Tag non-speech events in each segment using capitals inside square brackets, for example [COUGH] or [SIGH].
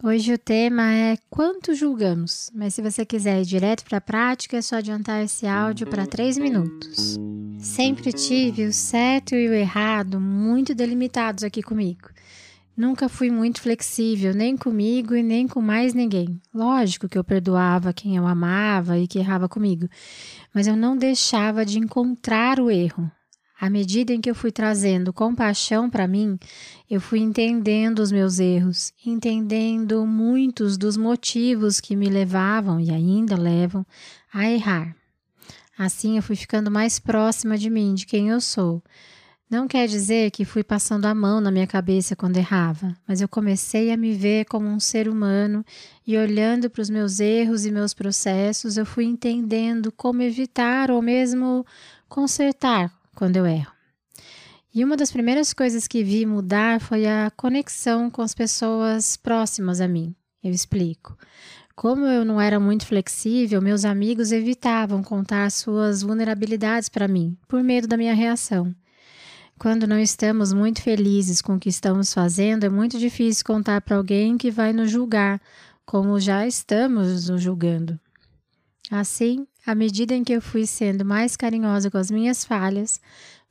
Hoje o tema é quanto julgamos, mas se você quiser ir direto para a prática, é só adiantar esse áudio para 3 minutos. Sempre tive o certo e o errado muito delimitados aqui comigo. Nunca fui muito flexível, nem comigo e nem com mais ninguém. Lógico que eu perdoava quem eu amava e que errava comigo, mas eu não deixava de encontrar o erro. À medida em que eu fui trazendo compaixão para mim, eu fui entendendo os meus erros, entendendo muitos dos motivos que me levavam e ainda levam a errar. Assim eu fui ficando mais próxima de mim, de quem eu sou. Não quer dizer que fui passando a mão na minha cabeça quando errava, mas eu comecei a me ver como um ser humano e olhando para os meus erros e meus processos, eu fui entendendo como evitar ou mesmo consertar quando eu erro. E uma das primeiras coisas que vi mudar foi a conexão com as pessoas próximas a mim. Eu explico. Como eu não era muito flexível, meus amigos evitavam contar suas vulnerabilidades para mim, por medo da minha reação. Quando não estamos muito felizes com o que estamos fazendo, é muito difícil contar para alguém que vai nos julgar, como já estamos nos julgando. Assim, à medida em que eu fui sendo mais carinhosa com as minhas falhas,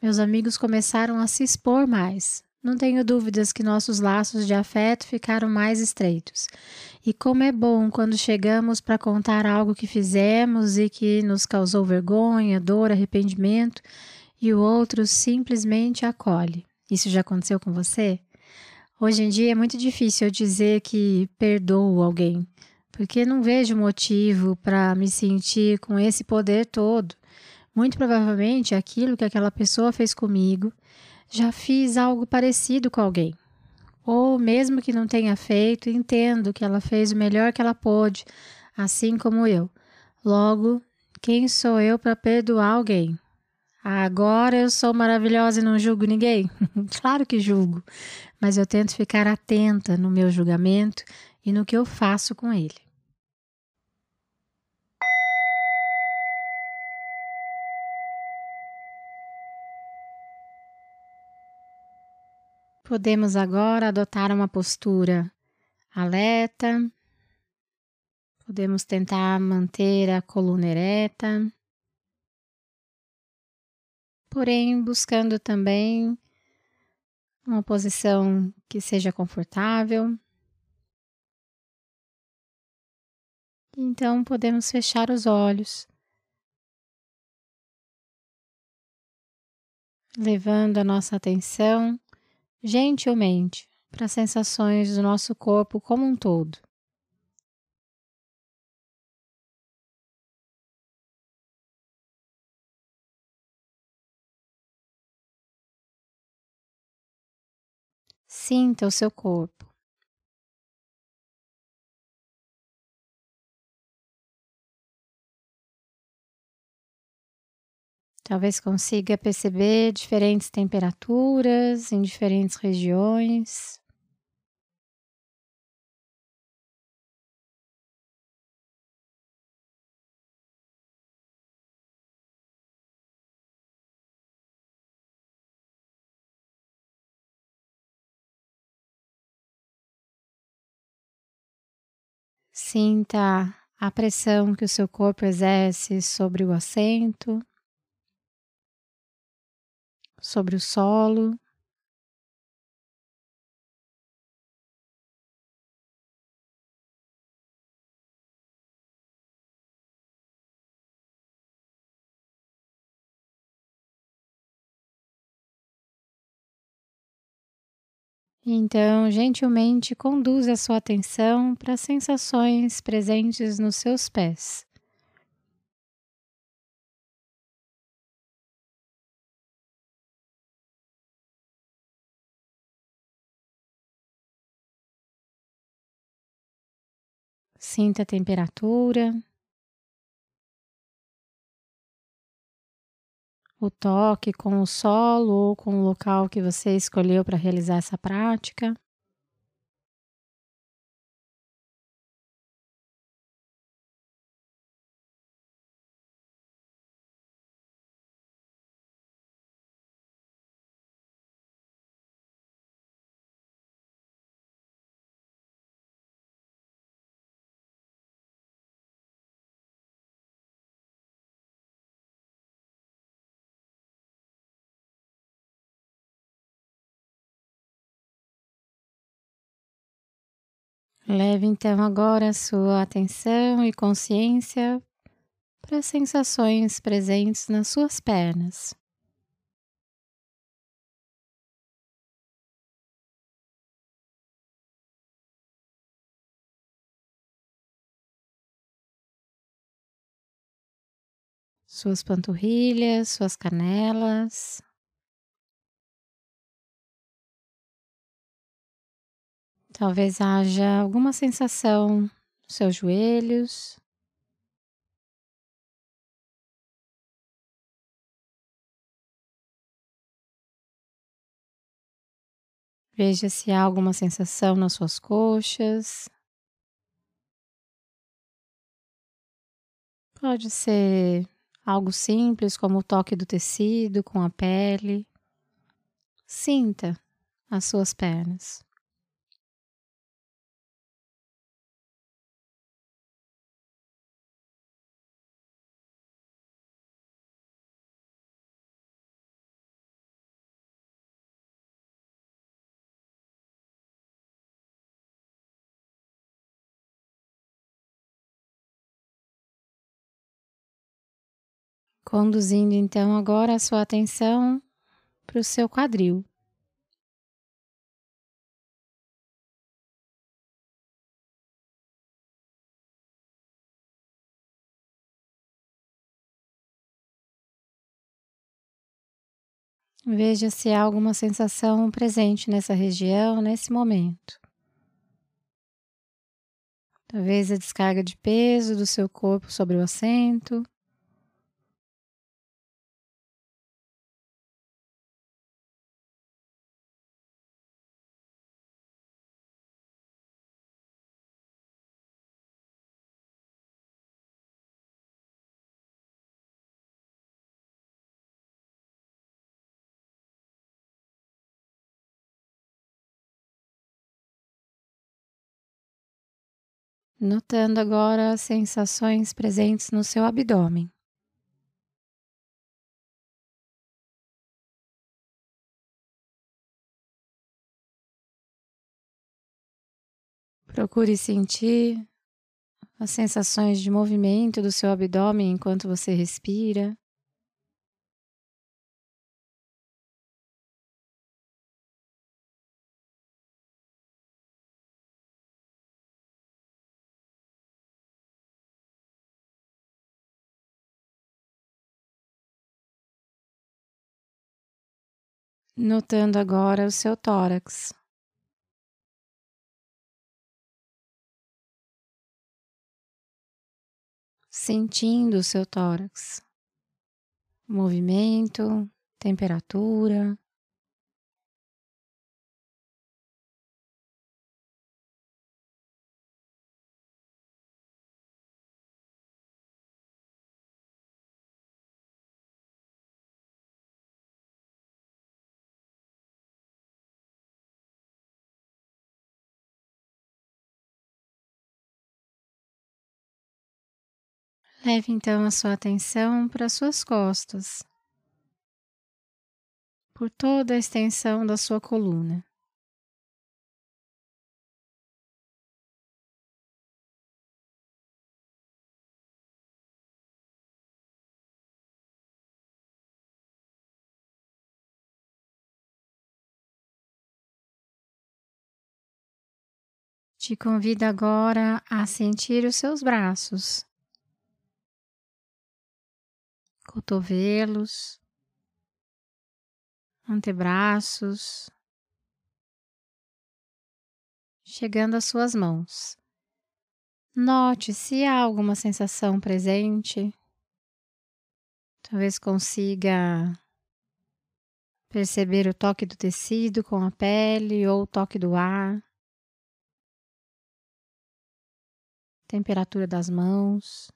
meus amigos começaram a se expor mais. Não tenho dúvidas que nossos laços de afeto ficaram mais estreitos. E como é bom quando chegamos para contar algo que fizemos e que nos causou vergonha, dor, arrependimento, e o outro simplesmente acolhe. Isso já aconteceu com você? Hoje em dia é muito difícil eu dizer que perdoo alguém, porque não vejo motivo para me sentir com esse poder todo. Muito provavelmente aquilo que aquela pessoa fez comigo, já fiz algo parecido com alguém. Ou mesmo que não tenha feito, entendo que ela fez o melhor que ela pôde, assim como eu. Logo, quem sou eu para perdoar alguém? Agora eu sou maravilhosa e não julgo ninguém? [LAUGHS] claro que julgo, mas eu tento ficar atenta no meu julgamento e no que eu faço com ele. Podemos agora adotar uma postura alerta. Podemos tentar manter a coluna ereta. Porém, buscando também uma posição que seja confortável. Então, podemos fechar os olhos, levando a nossa atenção gentilmente para as sensações do nosso corpo como um todo. Sinta o seu corpo. Talvez consiga perceber diferentes temperaturas em diferentes regiões. Sinta a pressão que o seu corpo exerce sobre o assento sobre o solo. Então, gentilmente conduza a sua atenção para as sensações presentes nos seus pés. Sinta a temperatura, o toque com o solo ou com o local que você escolheu para realizar essa prática. Leve então agora sua atenção e consciência para as sensações presentes nas suas pernas. Suas panturrilhas, suas canelas, Talvez haja alguma sensação nos seus joelhos. Veja se há alguma sensação nas suas coxas. Pode ser algo simples, como o toque do tecido com a pele. Sinta as suas pernas. Conduzindo então agora a sua atenção para o seu quadril. Veja se há alguma sensação presente nessa região nesse momento. Talvez a descarga de peso do seu corpo sobre o assento. Notando agora as sensações presentes no seu abdômen. Procure sentir as sensações de movimento do seu abdômen enquanto você respira. Notando agora o seu tórax. Sentindo o seu tórax, movimento, temperatura. Leve então a sua atenção para suas costas, por toda a extensão da sua coluna. Te convido agora a sentir os seus braços cotovelos, antebraços, chegando às suas mãos. Note se há alguma sensação presente. Talvez consiga perceber o toque do tecido com a pele ou o toque do ar. Temperatura das mãos.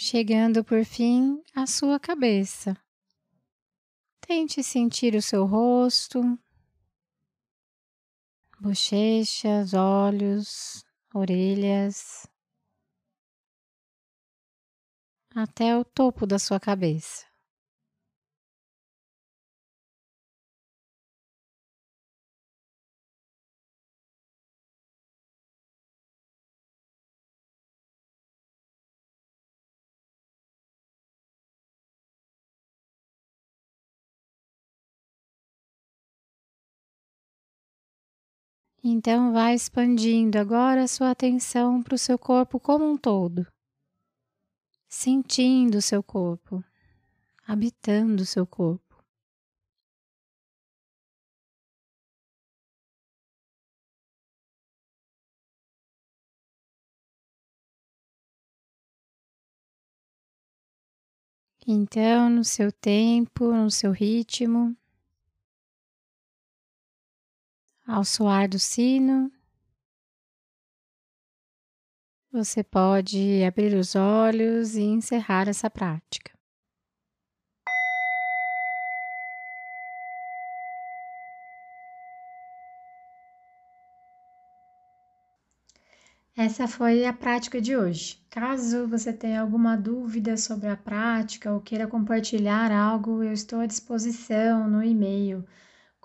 Chegando por fim à sua cabeça. Tente sentir o seu rosto, bochechas, olhos, orelhas, até o topo da sua cabeça. Então, vai expandindo agora a sua atenção para o seu corpo como um todo, sentindo o seu corpo, habitando o seu corpo. Então, no seu tempo, no seu ritmo, Ao soar do sino, você pode abrir os olhos e encerrar essa prática. Essa foi a prática de hoje. Caso você tenha alguma dúvida sobre a prática ou queira compartilhar algo, eu estou à disposição no e-mail